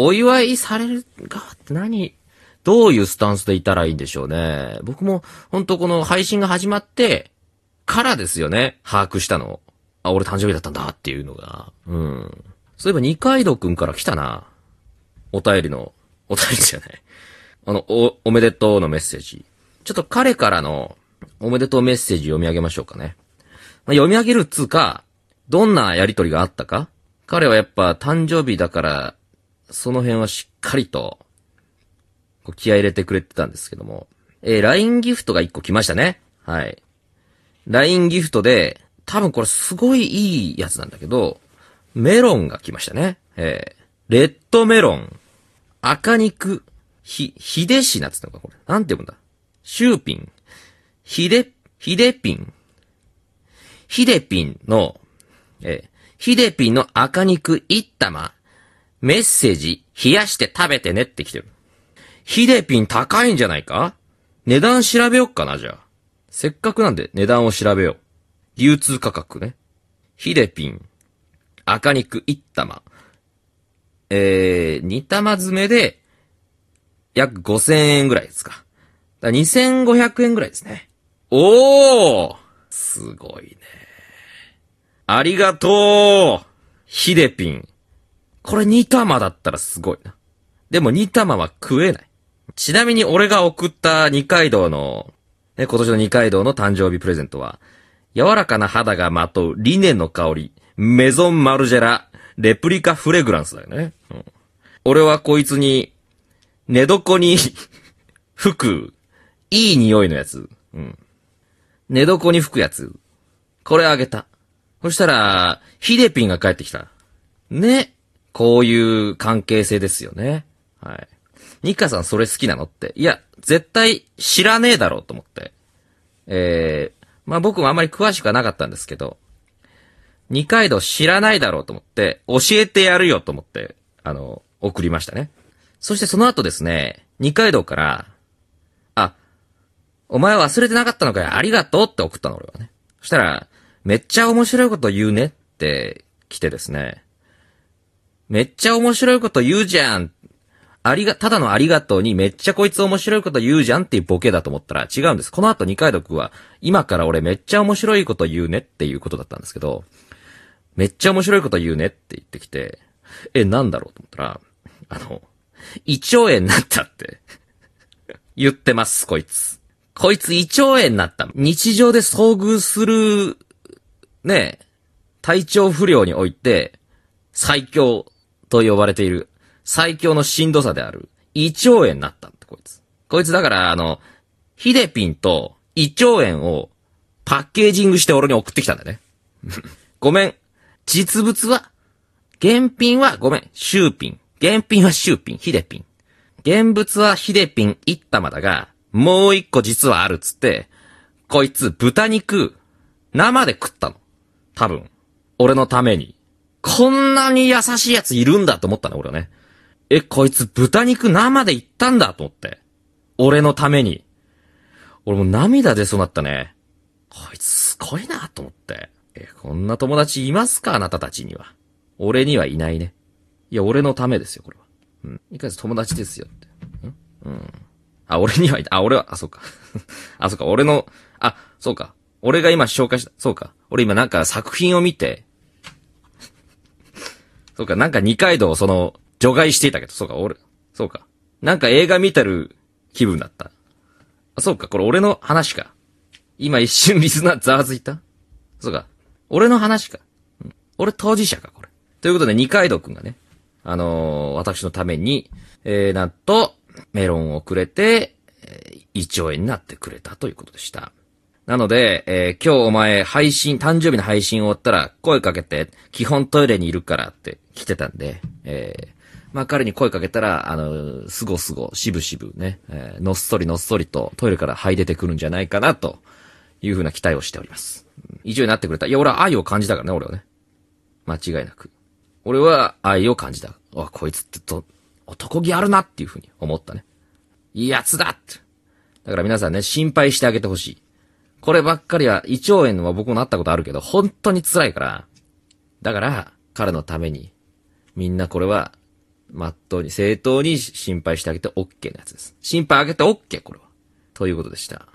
お祝いされる側って何、どういうスタンスでいたらいいんでしょうね。僕も、本当この配信が始まって、からですよね、把握したの。あ、俺誕生日だったんだっていうのが。うん。そういえば二階堂くんから来たな。お便りの、お便りじゃない。あの、お、おめでとうのメッセージ。ちょっと彼からの、おめでとうメッセージ読み上げましょうかね。まあ、読み上げるっつうか、どんなやりとりがあったか彼はやっぱ誕生日だから、その辺はしっかりと、こう気合入れてくれてたんですけども。えー LINE ギフトが1個来ましたね。はい。LINE ギフトで、多分これすごいいいやつなんだけど、メロンが来ましたね。えーレッドメロン、赤肉、ひ、ひでしなっつったのか、これ。なんて読むんだ？シューピン、ひで、ひでピン、ひでピンの、えーひでピンの赤肉一玉、メッセージ、冷やして食べてねって来てる。ヒデピン高いんじゃないか？値段調べよっかな、じゃあ。せっかくなんで値段を調べよう。流通価格ね。ヒデピン、赤肉1玉。えー、2玉詰めで、約5000円ぐらいですか。だ2500円ぐらいですね。おーすごいね。ありがとうヒデピン。これ2玉だったらすごいな。でも2玉は食えない。ちなみに俺が送った二階堂の、ね、今年の二階堂の誕生日プレゼントは、柔らかな肌がまとうリネの香り、メゾンマルジェラ、レプリカフレグランスだよね。うん俺はこいつに、寝床に 吹く、いい匂いのやつ。うん。寝床に吹くやつ。これあげた。そしたら、ヒデピンが帰ってきた。ね。こういう関係性ですよね。はい。ニッカさんそれ好きなのって。いや、絶対知らねえだろうと思って。えー、まあ僕もあんまり詳しくはなかったんですけど、二階堂知らないだろうと思って、教えてやるよと思って、あの、送りましたね。そしてその後ですね、二階堂から、あ、お前忘れてなかったのかよ、ありがとうって送ったの俺はね。そしたら、めっちゃ面白いこと言うねって来てですね、めっちゃ面白いこと言うじゃん。ありが、ただのありがとうにめっちゃこいつ面白いこと言うじゃんっていうボケだと思ったら違うんです。この後二階堂くんは、今から俺めっちゃ面白いこと言うねっていうことだったんですけど、めっちゃ面白いこと言うねって言ってきて、え、なんだろうと思ったら、あの、胃腸炎になったって言ってます、こいつ。こいつ胃腸炎になった。日常で遭遇する、ね、体調不良において、最強と呼ばれている、最強のしんどさである、胃腸炎になったって、こいつ。こいつだから、あの、ヒデピンと胃腸炎をパッケージングして俺に送ってきたんだね。ごめん。実物は、原品はごめん、シューピン。原品はシューピン、ヒデピン。現物はヒデピン一玉だが、もう一個実はあるっつって、こいつ豚肉、生で食ったの。多分。俺のために。こんなに優しいやついるんだと思ったの、俺はね。え、こいつ豚肉生でいったんだと思って。俺のために。俺も涙出そうなったね。こいつすごいなと思って。え、こんな友達いますか？あなたたちには。俺にはいないね。いや、俺のためですよ、これは。うん。いかが友達ですよって。ん？うん。あ、俺にはいた。あ、俺は、あ、そうか。あ、そうか、俺の、あ、そうか。俺が今紹介した、そうか。俺今なんか作品を見て、そうか、なんか二階堂その、除外していたけど、そうか、俺、そうか。なんか映画見てる気分だった。あ、そうか、これ俺の話か。今一瞬リスナーざわついたそうか。俺の話か。うん俺当事者か、これ。ということで、二階堂くんがね、あのー私のために、えー、なんと、メロンをくれて、えー、胃腸炎になってくれたということでした。なので、えー今日お前配信、誕生日の配信終わったら声かけて、基本トイレにいるからって来てたんで、えーまあ彼に声かけたら、あのすごすご、しぶしぶね、えーのっそりのっそりとトイレから這い出てくるんじゃないかな、というふうな期待をしております。以上になってくれた。いや、俺は愛を感じたからね、俺はね。間違いなく。俺は愛を感じた。あ、こいつってと、男気あるなっていうふうに思ったね。いいやつだって。だから皆さんね、心配してあげてほしい。こればっかりは、胃腸炎は僕もなったことあるけど、本当に辛いから。だから、彼のために、みんなこれは、まっとうに、正当に心配してあげて OK のやつです。心配あげて OK、これは。ということでした。